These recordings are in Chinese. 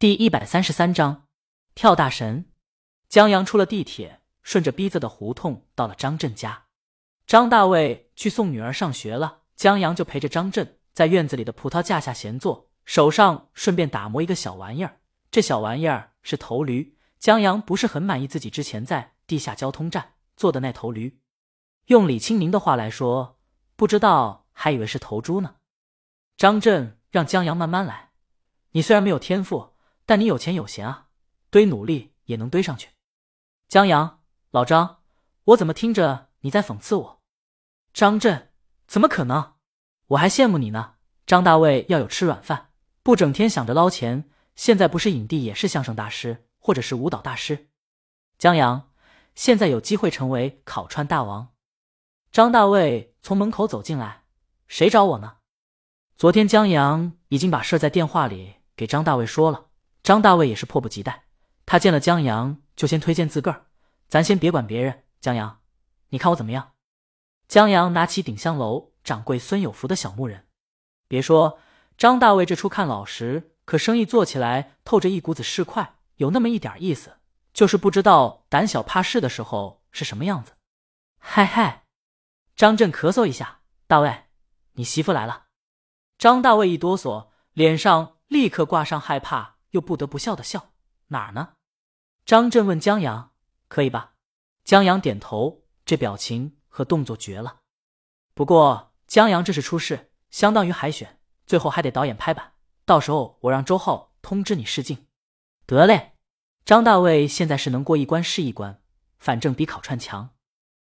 第一百三十三章跳大神。江阳出了地铁，顺着逼仄的胡同到了张震家。张大卫去送女儿上学了，江阳就陪着张震在院子里的葡萄架下闲坐，手上顺便打磨一个小玩意儿。这小玩意儿是头驴。江阳不是很满意自己之前在地下交通站做的那头驴，用李清明的话来说，不知道还以为是头猪呢。张震让江阳慢慢来，你虽然没有天赋。但你有钱有闲啊，堆努力也能堆上去。江阳，老张，我怎么听着你在讽刺我？张震，怎么可能？我还羡慕你呢。张大卫要有吃软饭，不整天想着捞钱。现在不是影帝，也是相声大师，或者是舞蹈大师。江阳，现在有机会成为烤串大王。张大卫从门口走进来，谁找我呢？昨天江阳已经把事在电话里给张大卫说了。张大卫也是迫不及待，他见了江阳就先推荐自个儿，咱先别管别人。江阳，你看我怎么样？江阳拿起鼎香楼掌柜孙有福的小木人，别说张大卫这出看老实，可生意做起来透着一股子市侩，有那么一点意思，就是不知道胆小怕事的时候是什么样子。嗨嗨，张震咳嗽一下，大卫，你媳妇来了。张大卫一哆嗦，脸上立刻挂上害怕。又不得不笑的笑，哪儿呢？张震问江阳：“可以吧？”江阳点头，这表情和动作绝了。不过江阳这是出事，相当于海选，最后还得导演拍板。到时候我让周浩通知你试镜。得嘞。张大卫现在是能过一关是一关，反正比烤串强。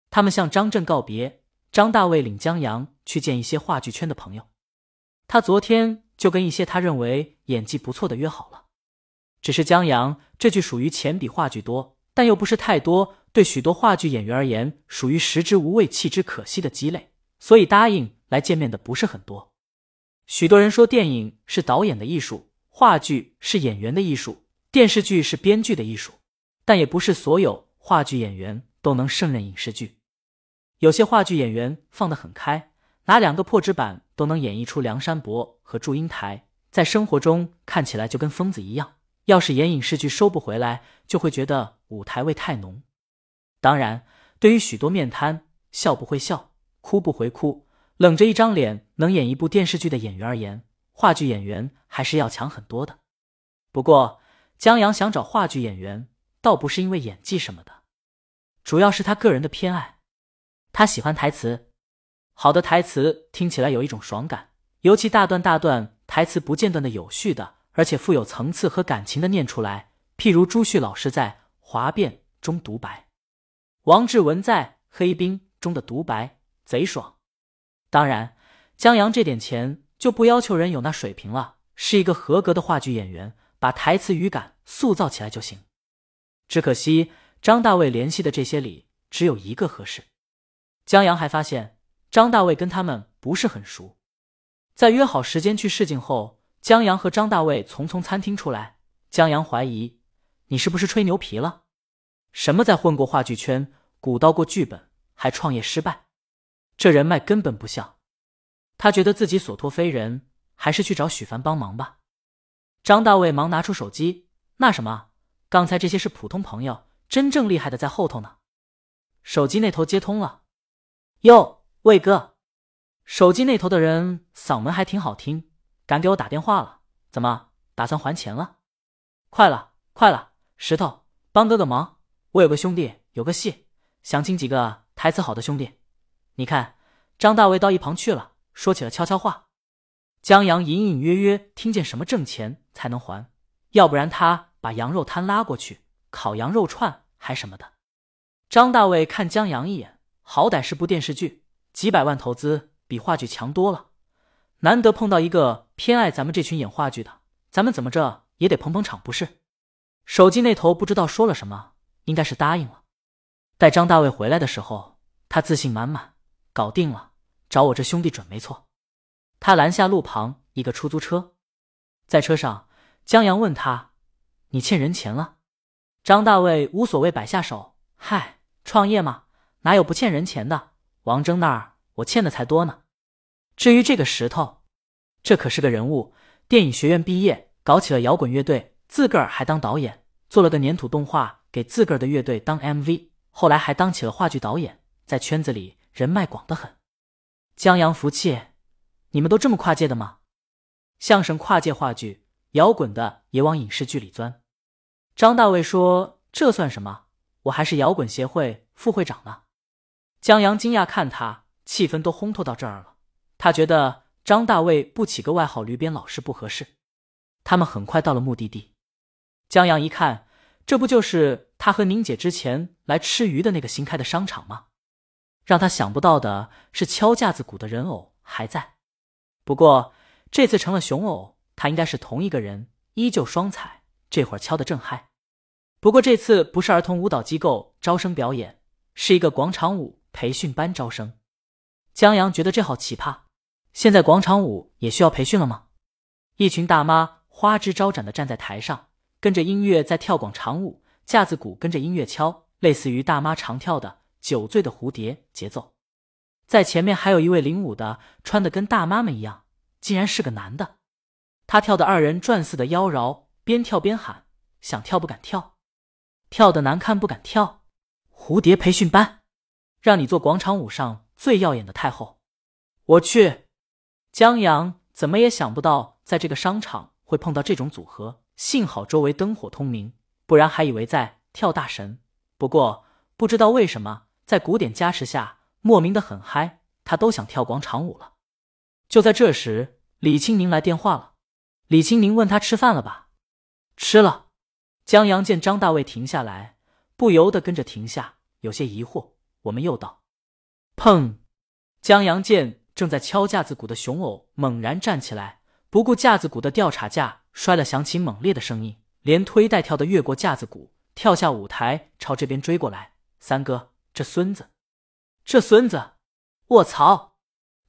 他们向张震告别，张大卫领江阳去见一些话剧圈的朋友。他昨天就跟一些他认为演技不错的约好了。只是江阳这句属于钱比话剧多，但又不是太多，对许多话剧演员而言属于食之无味弃之可惜的鸡肋，所以答应来见面的不是很多。许多人说电影是导演的艺术，话剧是演员的艺术，电视剧是编剧的艺术，但也不是所有话剧演员都能胜任影视剧。有些话剧演员放得很开，拿两个破纸板都能演绎出梁山伯和祝英台，在生活中看起来就跟疯子一样。要是演影视剧收不回来，就会觉得舞台味太浓。当然，对于许多面瘫、笑不会笑、哭不回哭、冷着一张脸能演一部电视剧的演员而言，话剧演员还是要强很多的。不过，江阳想找话剧演员，倒不是因为演技什么的，主要是他个人的偏爱。他喜欢台词，好的台词听起来有一种爽感，尤其大段大段台词不间断的、有序的。而且富有层次和感情的念出来，譬如朱旭老师在《华变》中独白，王志文在《黑冰》中的独白，贼爽。当然，江阳这点钱就不要求人有那水平了，是一个合格的话剧演员，把台词语感塑造起来就行。只可惜张大卫联系的这些里只有一个合适。江阳还发现张大卫跟他们不是很熟，在约好时间去试镜后。江阳和张大卫从从餐厅出来，江阳怀疑你是不是吹牛皮了？什么在混过话剧圈，鼓捣过剧本，还创业失败，这人脉根本不像。他觉得自己所托非人，还是去找许凡帮忙吧。张大卫忙拿出手机，那什么，刚才这些是普通朋友，真正厉害的在后头呢。手机那头接通了，哟，魏哥，手机那头的人嗓门还挺好听。敢给我打电话了？怎么打算还钱了？快了，快了！石头，帮哥哥忙，我有个兄弟有个戏，想请几个台词好的兄弟。你看，张大卫到一旁去了，说起了悄悄话。江阳隐隐约约听见什么挣钱才能还，要不然他把羊肉摊拉过去烤羊肉串还什么的。张大卫看江阳一眼，好歹是部电视剧，几百万投资比话剧强多了。难得碰到一个偏爱咱们这群演话剧的，咱们怎么着也得捧捧场不是？手机那头不知道说了什么，应该是答应了。待张大卫回来的时候，他自信满满，搞定了，找我这兄弟准没错。他拦下路旁一个出租车，在车上，江阳问他：“你欠人钱了？”张大卫无所谓，摆下手：“嗨，创业嘛，哪有不欠人钱的？王峥那儿我欠的才多呢。”至于这个石头，这可是个人物，电影学院毕业，搞起了摇滚乐队，自个儿还当导演，做了个粘土动画给自个儿的乐队当 MV，后来还当起了话剧导演，在圈子里人脉广得很。江阳服气，你们都这么跨界的吗？相声跨界话剧，摇滚的也往影视剧里钻。张大卫说：“这算什么？我还是摇滚协会副会长呢。”江阳惊讶看他，气氛都烘托到这儿了。他觉得张大卫不起个外号“驴鞭老师”不合适。他们很快到了目的地。江阳一看，这不就是他和宁姐之前来吃鱼的那个新开的商场吗？让他想不到的是，敲架子鼓的人偶还在，不过这次成了熊偶，他应该是同一个人，依旧双彩，这会儿敲得正嗨。不过这次不是儿童舞蹈机构招生表演，是一个广场舞培训班招生。江阳觉得这好奇葩，现在广场舞也需要培训了吗？一群大妈花枝招展的站在台上，跟着音乐在跳广场舞，架子鼓跟着音乐敲，类似于大妈常跳的。酒醉的蝴蝶节奏，在前面还有一位领舞的，穿的跟大妈们一样，竟然是个男的。他跳的二人转似的妖娆，边跳边喊：“想跳不敢跳，跳的难看不敢跳。”蝴蝶培训班，让你做广场舞上最耀眼的太后。我去，江阳怎么也想不到，在这个商场会碰到这种组合。幸好周围灯火通明，不然还以为在跳大神。不过不知道为什么。在古典加持下，莫名的很嗨，他都想跳广场舞了。就在这时，李青宁来电话了。李青宁问他吃饭了吧？吃了。江阳见张大卫停下来，不由得跟着停下，有些疑惑。我们又到。砰！江阳见正在敲架子鼓的熊偶猛然站起来，不顾架子鼓的吊叉架摔了，响起猛烈的声音，连推带跳的越过架子鼓，跳下舞台，朝这边追过来。三哥。这孙子，这孙子，卧槽！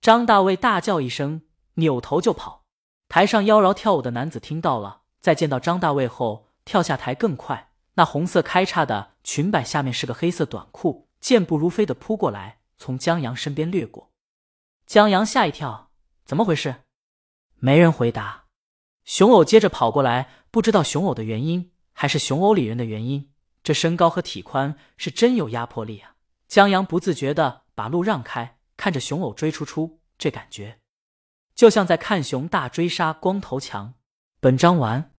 张大卫大叫一声，扭头就跑。台上妖娆跳舞的男子听到了，在见到张大卫后，跳下台更快。那红色开叉的裙摆下面是个黑色短裤，健步如飞的扑过来，从江阳身边掠过。江阳吓一跳，怎么回事？没人回答。熊偶接着跑过来，不知道熊偶的原因，还是熊偶里人的原因。这身高和体宽是真有压迫力啊！江阳不自觉的把路让开，看着熊偶追出出，这感觉就像在看熊大追杀光头强。本章完。